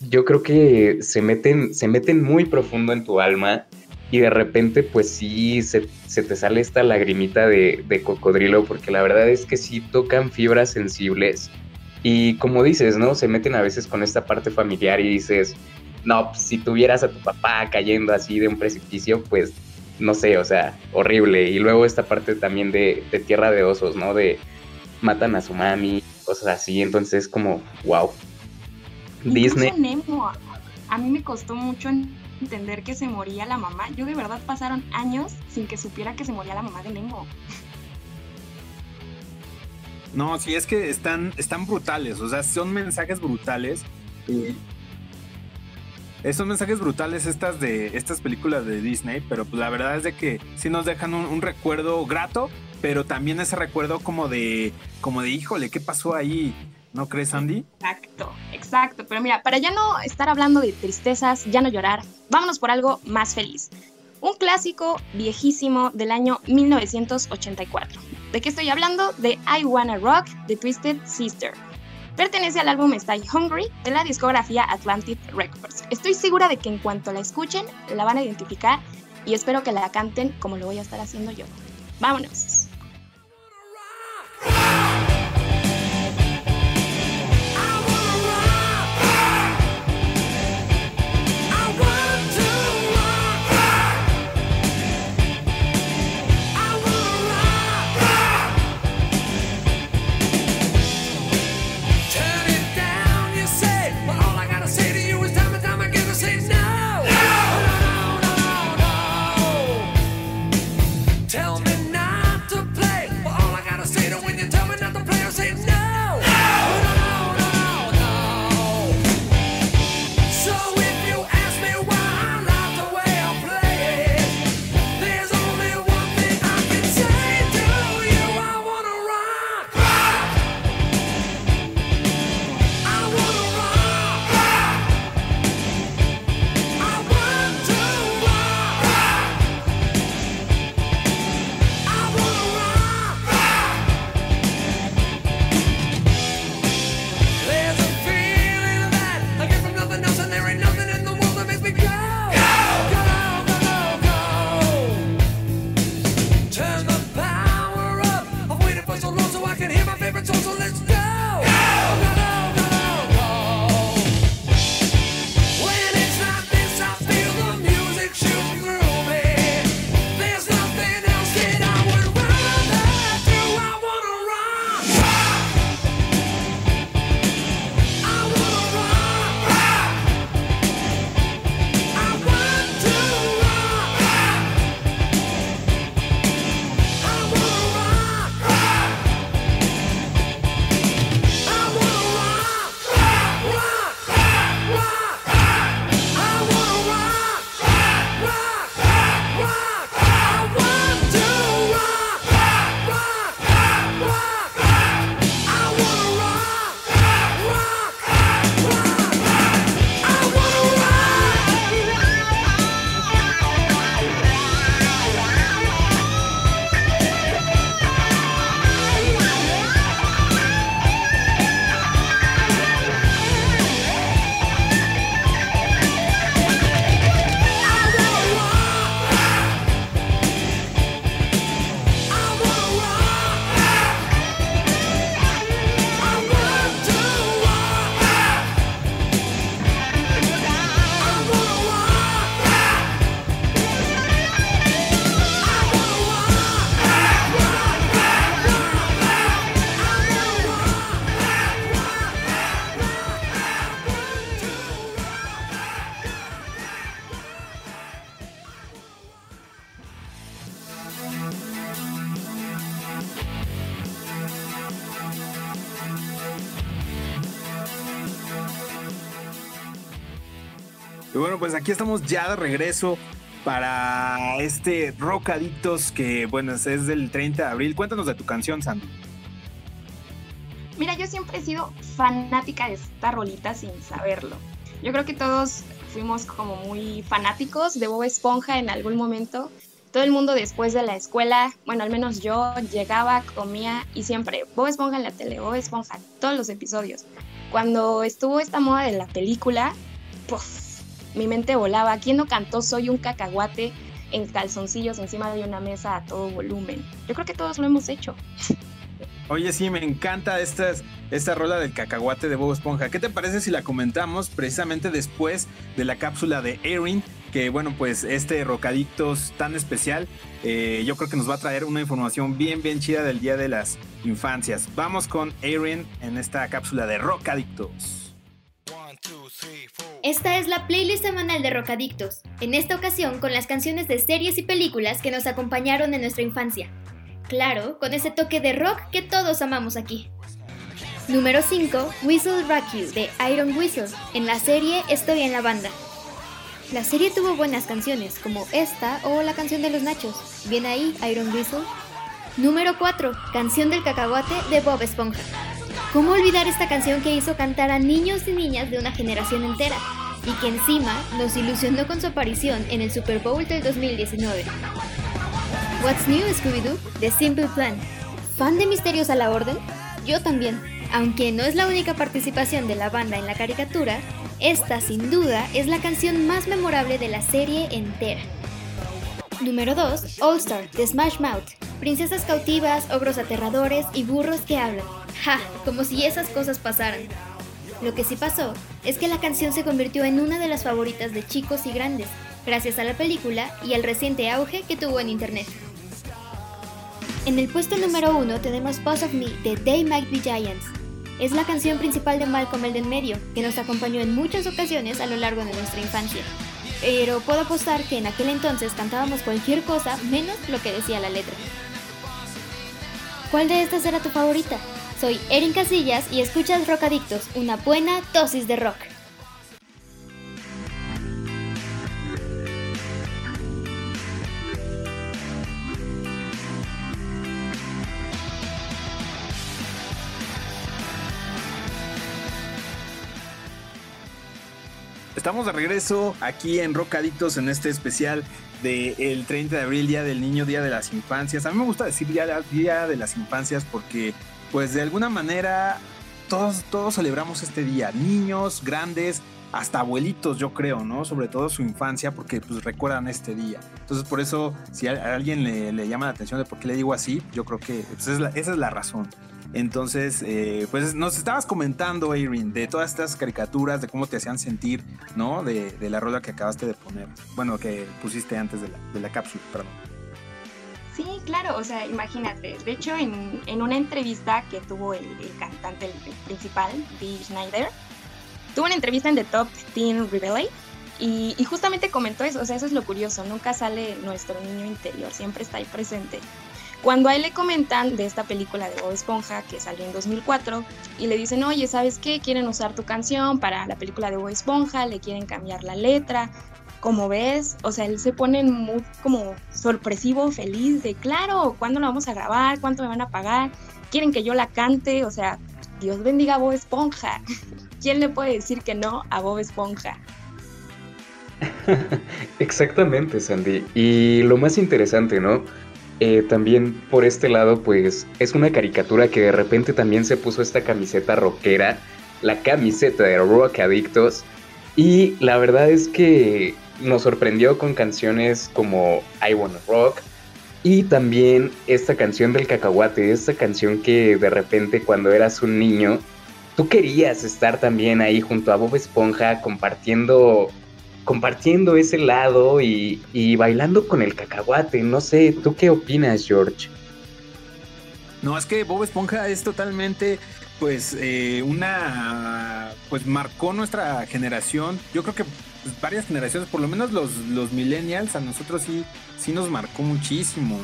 Yo creo que se meten, se meten muy profundo en tu alma y de repente pues sí se, te sale esta lagrimita de, cocodrilo porque la verdad es que sí tocan fibras sensibles y como dices, ¿no? Se meten a veces con esta parte familiar y dices, no, pues, si tuvieras a tu papá cayendo así de un precipicio, pues no sé, o sea, horrible. Y luego esta parte también de, de tierra de osos, ¿no? De matan a su mami, cosas así, entonces como, wow. Disney. Nemo, a mí me costó mucho entender que se moría la mamá. Yo de verdad pasaron años sin que supiera que se moría la mamá de Nemo. No, sí, es que están, están brutales, o sea, son mensajes brutales. Son mensajes brutales estas de estas películas de Disney, pero pues la verdad es de que sí nos dejan un, recuerdo grato, pero también ese recuerdo como de, como de, híjole, ¿qué pasó ahí? ¿No crees, Andy? Exacto, exacto. Pero mira, para ya no estar hablando de tristezas, ya no llorar, vámonos por algo más feliz. Un clásico viejísimo del año 1984. ¿De qué estoy hablando? De I Wanna Rock, The Twisted Sister. Pertenece al álbum Stay Hungry de la discografía Atlantic Records. Estoy segura de que en cuanto la escuchen, la van a identificar y espero que la canten como lo voy a estar haciendo yo. Vámonos. Aquí estamos ya de regreso para este Rock que, bueno, es del 30 de abril. Cuéntanos de tu canción, Sandy. Mira, yo siempre he sido fanática de esta rolita sin saberlo. Yo creo que todos fuimos como muy fanáticos de Bob Esponja en algún momento. Todo el mundo después de la escuela, bueno, al menos yo llegaba, comía y siempre Bob Esponja en la tele, Bob Esponja, todos los episodios. Cuando estuvo esta moda de la película, pues mi mente volaba. ¿Quién no cantó Soy un cacahuate en calzoncillos encima de una mesa a todo volumen? Yo creo que todos lo hemos hecho. Oye, sí, me encanta esta, esta rola del cacahuate de Bob Esponja. ¿Qué te parece si la comentamos precisamente después de la cápsula de Erin? Que bueno, pues este Rocadictos tan especial, eh, yo creo que nos va a traer una información bien, bien chida del Día de las Infancias. Vamos con Erin en esta cápsula de Rocadictos. Esta es la playlist semanal de Rocadictos, en esta ocasión con las canciones de series y películas que nos acompañaron en nuestra infancia. Claro, con ese toque de rock que todos amamos aquí. Número 5. Whistle Rock You de Iron Whistle, en la serie Estoy en la banda. La serie tuvo buenas canciones, como esta o la canción de los Nachos. Bien ahí, Iron Whistle. Número 4. Canción del cacahuate de Bob Esponja. ¿Cómo olvidar esta canción que hizo cantar a niños y niñas de una generación entera? Y que encima nos ilusionó con su aparición en el Super Bowl del 2019. What's New Scooby-Doo de Simple Plan. ¿Fan de Misterios a la Orden? Yo también. Aunque no es la única participación de la banda en la caricatura, esta sin duda es la canción más memorable de la serie entera. Número 2. All Star de Smash Mouth. Princesas cautivas, ogros aterradores y burros que hablan. ¡Ja! Como si esas cosas pasaran. Lo que sí pasó es que la canción se convirtió en una de las favoritas de chicos y grandes, gracias a la película y al reciente auge que tuvo en internet. En el puesto número uno tenemos Boss of Me de They Might Be Giants. Es la canción principal de Malcolm el del medio, que nos acompañó en muchas ocasiones a lo largo de nuestra infancia. Pero puedo apostar que en aquel entonces cantábamos cualquier cosa menos lo que decía la letra. ¿Cuál de estas era tu favorita? Soy Erin Casillas y escuchas Rock Adictos, una buena dosis de rock. Estamos de regreso aquí en Rock Adictos en este especial del 30 de abril, Día del Niño, Día de las Infancias. A mí me gusta decir Día, de las Infancias porque pues de alguna manera todos, todos celebramos este día, niños, grandes, hasta abuelitos, yo creo, ¿no? Sobre todo su infancia, porque pues recuerdan este día. Entonces, por eso, si a, alguien le, llama la atención de por qué le digo así, yo creo que pues, esa es la razón. Entonces, eh, pues nos estabas comentando, Erin, de todas estas caricaturas, de cómo te hacían sentir, ¿no? De, la rola que acabaste de poner, bueno, que pusiste antes de la, de la cápsula, perdón. Sí, claro, o sea, imagínate. De hecho, en, una entrevista que tuvo el, cantante el, principal, Dee Schneider, tuvo una entrevista en The Top Teen Rebellion y, y, justamente comentó eso, o sea, eso es lo curioso, nunca sale nuestro niño interior, siempre está ahí presente. Cuando a él le comentan de esta película de Bob Esponja que salió en 2004 y le dicen, oye, ¿sabes qué? Quieren usar tu canción para la película de Bob Esponja, le quieren cambiar la letra, como ves, o sea, él se pone muy como sorpresivo, feliz de, claro, ¿cuándo lo vamos a grabar? ¿Cuánto me van a pagar? ¿Quieren que yo la cante? O sea, Dios bendiga a Bob Esponja. ¿Quién le puede decir que no a Bob Esponja? Exactamente, Sandy. Y lo más interesante, ¿no? Eh, también por este lado, pues es una caricatura que de repente también se puso esta camiseta rockera, la camiseta de Rock Adictos. Y la verdad es que nos sorprendió con canciones como I Wanna Rock y también esta canción del cacahuate, esta canción que de repente cuando eras un niño, tú querías estar también ahí junto a Bob Esponja compartiendo compartiendo ese lado y, y bailando con el cacahuate. No sé, ¿tú qué opinas, George? No, es que Bob Esponja es totalmente pues eh, una pues marcó nuestra generación yo creo que pues, varias generaciones por lo menos los, los millennials a nosotros sí sí nos marcó muchísimo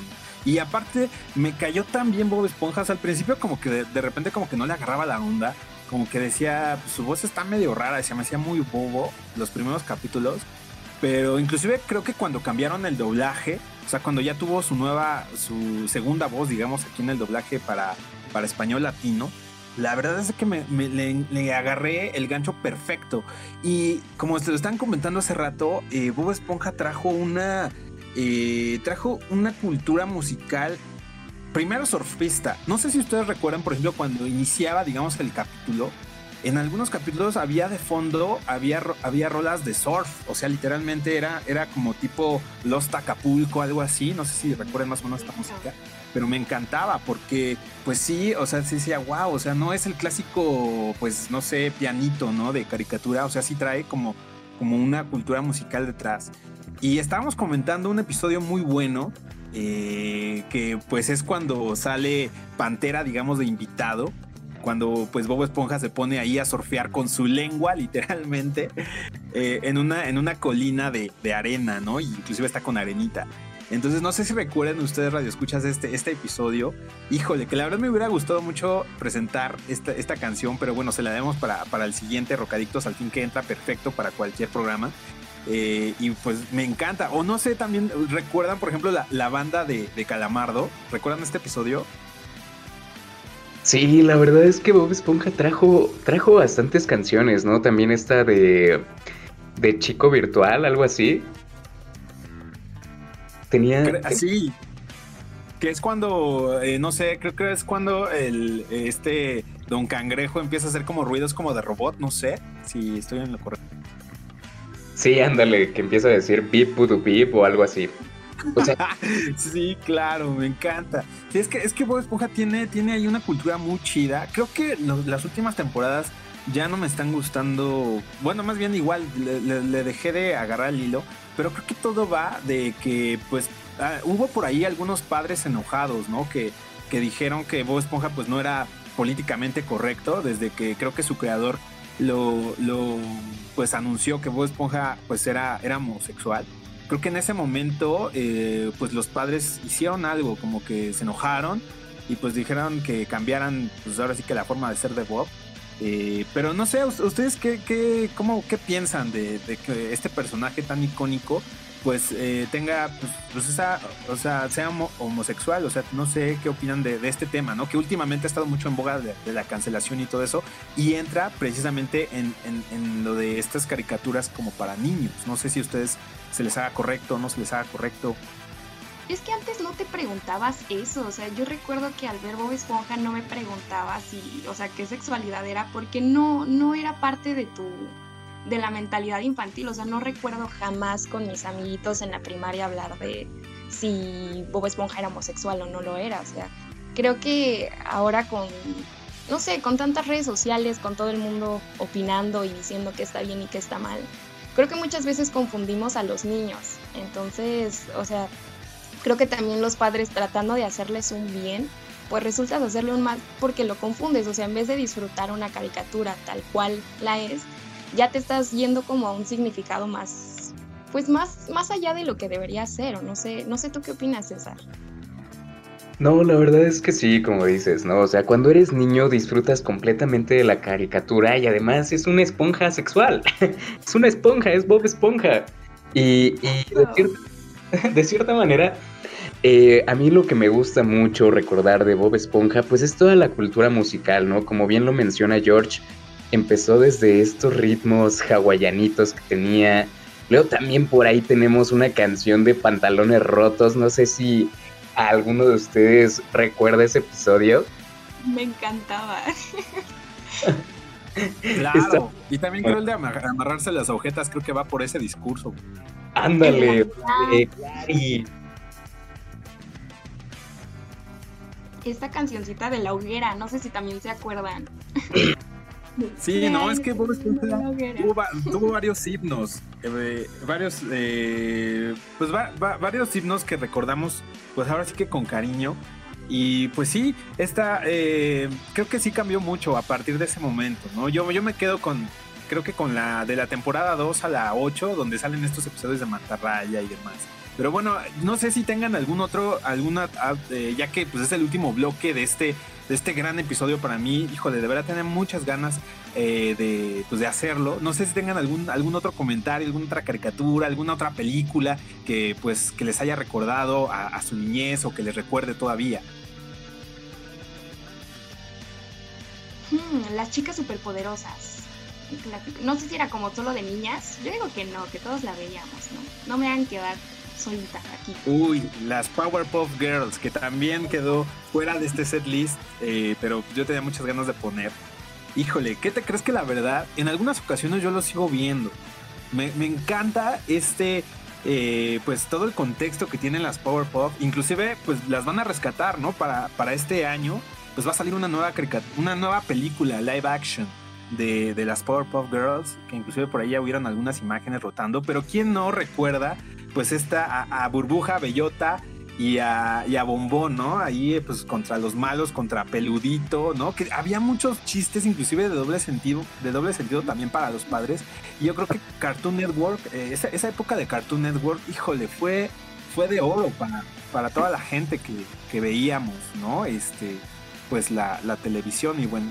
y aparte me cayó tan bien Bob Esponja al principio como que de, repente como que no le agarraba la onda como que decía su voz está medio rara se me hacía muy bobo los primeros capítulos pero inclusive creo que cuando cambiaron el doblaje o sea cuando ya tuvo su nueva su segunda voz digamos aquí en el doblaje para para español latino la verdad es que me, le, agarré el gancho perfecto. Y como se lo están comentando hace rato, eh, Bob Esponja trajo una, eh, trajo una cultura musical, primero surfista. No sé si ustedes recuerdan, por ejemplo, cuando iniciaba, digamos, el capítulo, en algunos capítulos había de fondo, había, había rolas de surf, o sea, literalmente era, era como tipo Lost Acapulco, algo así, no sé si recuerden más o menos esta música pero me encantaba porque, pues sí, o sea, sí decía, wow, o sea, no es el clásico, pues no sé, pianito, ¿no? De caricatura, o sea, sí trae como, como una cultura musical detrás. Y estábamos comentando un episodio muy bueno, eh, que pues es cuando sale Pantera, digamos, de invitado, cuando pues Bobo Esponja se pone ahí a surfear con su lengua, literalmente, eh, en, una, en una colina de, de arena, ¿no? Y inclusive está con arenita. Entonces no sé si recuerden ustedes radio escuchas este, este episodio. Híjole, que la verdad me hubiera gustado mucho presentar esta, esta canción, pero bueno, se la demos para, para el siguiente Rocadictos, al fin que entra perfecto para cualquier programa. Eh, y pues me encanta. O no sé, también recuerdan, por ejemplo, la, banda de, de, Calamardo. ¿Recuerdan este episodio? Sí, la verdad es que Bob Esponja trajo, trajo bastantes canciones, ¿no? También esta de, de Chico Virtual, algo así. Tenía. Sí. Que es cuando, eh, no sé, creo que es cuando el este Don Cangrejo empieza a hacer como ruidos como de robot, no sé si estoy en lo correcto. Sí, ándale, que empieza a decir bip putu bip o algo así. sí, claro, me encanta. Es que, es que Bob Esponja tiene, tiene ahí una cultura muy chida. Creo que las últimas temporadas ya no me están gustando. Bueno, más bien igual, le, dejé de agarrar el hilo. Pero creo que todo va de que, pues, ah, hubo por ahí algunos padres enojados, ¿no? Que, que dijeron que Bob Esponja, pues, no era políticamente correcto desde que creo que su creador lo, lo pues anunció que Bob Esponja pues era, era homosexual. Creo que en ese momento eh, pues los padres hicieron algo, como que se enojaron y pues dijeron que cambiaran pues ahora sí que la forma de ser de Bob. Eh, pero no sé, ¿ustedes qué, qué, cómo, qué piensan de, de que este personaje tan icónico pues eh, tenga, pues, pues, esa, o sea, sea homosexual, o sea, no sé qué opinan de, este tema, ¿no? Que últimamente ha estado mucho en boga de, la cancelación y todo eso, y entra precisamente en, en, lo de estas caricaturas como para niños. No sé si a ustedes se les haga correcto o no se les haga correcto. Es que antes no te preguntabas eso, o sea, yo recuerdo que al ver Bob Esponja no me preguntaba si, o sea, qué sexualidad era, porque no, no era parte de tu, de la mentalidad infantil. O sea, no recuerdo jamás con mis amiguitos en la primaria hablar de si Bob Esponja era homosexual o no lo era. O sea, creo que ahora con, no sé, con tantas redes sociales, con todo el mundo opinando y diciendo que está bien y que está mal, creo que muchas veces confundimos a los niños. Entonces, o sea, creo que también los padres tratando de hacerles un bien, pues resulta hacerle un mal porque lo confundes. O sea, en vez de disfrutar una caricatura tal cual la es, ya te estás yendo como a un significado más, pues más, más allá de lo que debería ser, o no sé, no sé tú qué opinas, César. No, la verdad es que sí, como dices, ¿no? O sea, cuando eres niño disfrutas completamente de la caricatura y además es una esponja sexual. es una esponja, es Bob Esponja. Y, de, cierta, manera, eh, a mí lo que me gusta mucho recordar de Bob Esponja, pues es toda la cultura musical, ¿no? Como bien lo menciona George, empezó desde estos ritmos hawaianitos que tenía. Luego también por ahí tenemos una canción de pantalones rotos. No sé si alguno de ustedes recuerda ese episodio. Me encantaba. Claro. Y también creo el de amarrarse las agujetas, creo que va por ese discurso. Ándale, Esta cancioncita de la hoguera, no sé si también se acuerdan. Sí, no, es que Bob Esponja tuvo, varios himnos, eh, varios, eh, pues varios himnos que recordamos, pues ahora sí que con cariño. Y pues sí, esta, eh, creo que sí cambió mucho a partir de ese momento, ¿no? Yo, yo me quedo con, creo que con la de la temporada 2 a la 8, donde salen estos episodios de Mantarraya y demás. Pero bueno, no sé si tengan algún otro, alguna, ah, ya que pues es el último bloque de este de este gran episodio para mí. Híjole, de verdad tener muchas ganas eh, de, pues, de hacerlo. No sé si tengan algún, algún otro comentario, alguna otra caricatura, alguna otra película que, pues, que les haya recordado a, su niñez o que les recuerde todavía. Hmm, las chicas superpoderosas. No sé si era como solo de niñas. Yo digo que no, que todos la veíamos, ¿no? No me hagan quedar aquí. Uy, las Powerpuff Girls, que también quedó fuera de este set list, eh, pero yo tenía muchas ganas de poner. Híjole, ¿qué te crees que la verdad? En algunas ocasiones yo lo sigo viendo. Me, encanta este, eh, pues todo el contexto que tienen las Powerpuff. Inclusive, pues las van a rescatar, ¿no? Para, para este año, pues va a salir una nueva, una nueva película live action. De, de, las Powerpuff Girls, que inclusive por ahí ya hubieron algunas imágenes rotando, pero ¿quién no recuerda pues está a, Burbuja, Bellota y a, a, Bombón, ¿no? Ahí pues contra los malos, contra Peludito, ¿no? Que había muchos chistes inclusive de doble sentido, de doble sentido también para los padres. Y yo creo que Cartoon Network, eh, esa, época de Cartoon Network, híjole, fue fue de oro para, para toda la gente que, veíamos, ¿no? Este, pues la, televisión y bueno,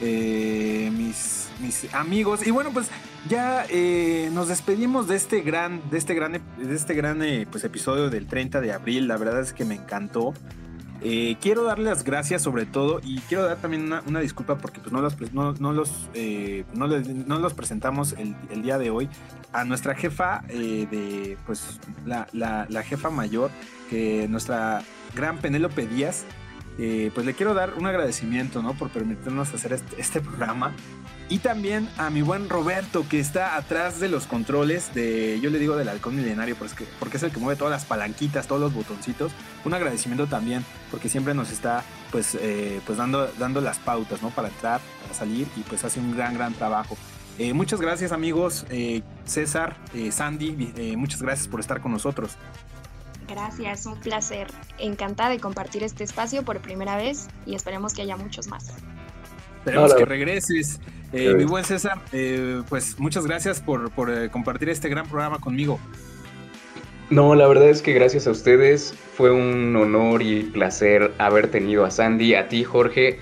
eh, mis, amigos. Y bueno, pues ya eh, nos despedimos de este gran, de este de este eh, pues, episodio del 30 de abril. La verdad es que me encantó. Quiero darle las gracias sobre todo y quiero dar también una, disculpa porque pues no los, no, los, no, los presentamos el, día de hoy a nuestra jefa de pues la, la, jefa mayor que nuestra gran Penélope Díaz pues le quiero dar un agradecimiento ¿no? por permitirnos hacer este, este programa y también a mi buen Roberto, que está atrás de los controles de, yo le digo del halcón milenario, porque, porque es el que mueve todas las palanquitas, todos los botoncitos. Un agradecimiento también, porque siempre nos está pues, eh, pues dando, dando las pautas, ¿no? Para entrar, para salir, y pues hace un gran, gran trabajo. Eh, muchas gracias amigos, eh, César, Sandy, muchas gracias por estar con nosotros. Gracias, un placer. Encantada de compartir este espacio por primera vez y esperemos que haya muchos más. Esperemos que regreses. Eh, mi buen César, eh, pues muchas gracias por, eh, compartir este gran programa conmigo. No, la verdad es que gracias a ustedes fue un honor y placer haber tenido a Sandy, a ti Jorge,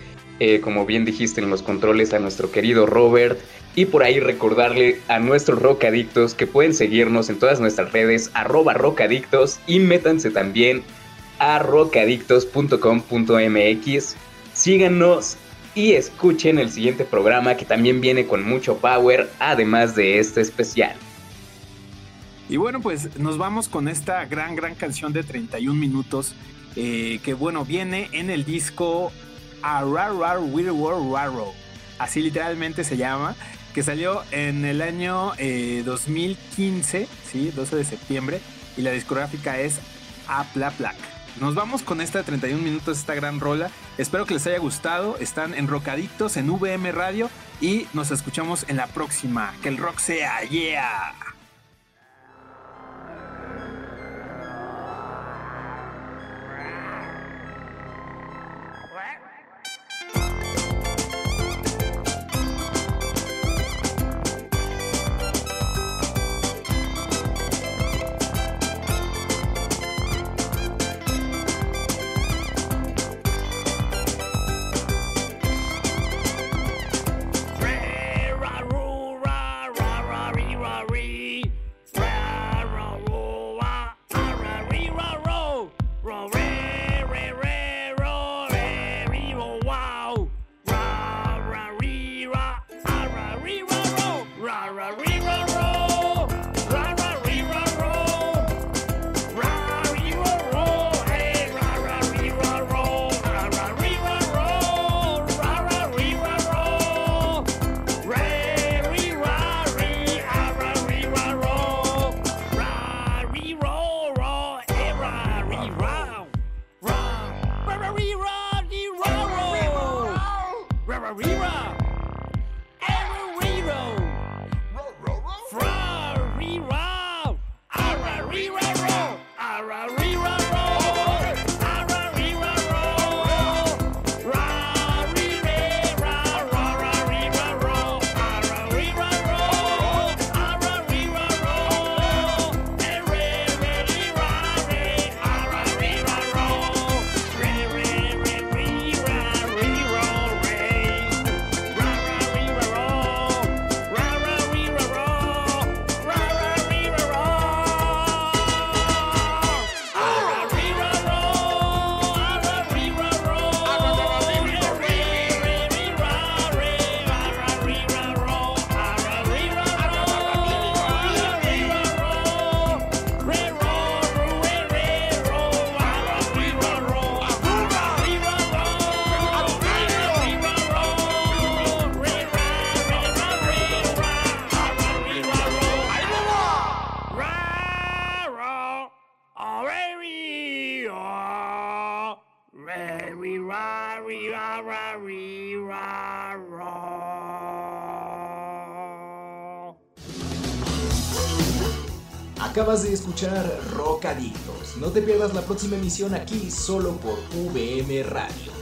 como bien dijiste en los controles, a nuestro querido Robert, y por ahí recordarle a nuestros rockadictos que pueden seguirnos en todas nuestras redes, arroba rockadictos, y métanse también a rockadictos.com.mx. Síganos y escuchen el siguiente programa que también viene con mucho power, además de este especial. Y bueno, pues nos vamos con esta gran, gran canción de 31 minutos, eh, que bueno, viene en el disco así literalmente se llama, que salió en el año 2015, eh, ¿sí? 12 de septiembre, y la discográfica es Aplaplac. Nos vamos con esta de 31 minutos, esta gran rola. Espero que les haya gustado. Están enrocaditos en VM Radio y nos escuchamos en la próxima. Que el rock sea, yeah. Acabas de escuchar Rockadictos. No te pierdas la próxima emisión aquí solo por VM Radio.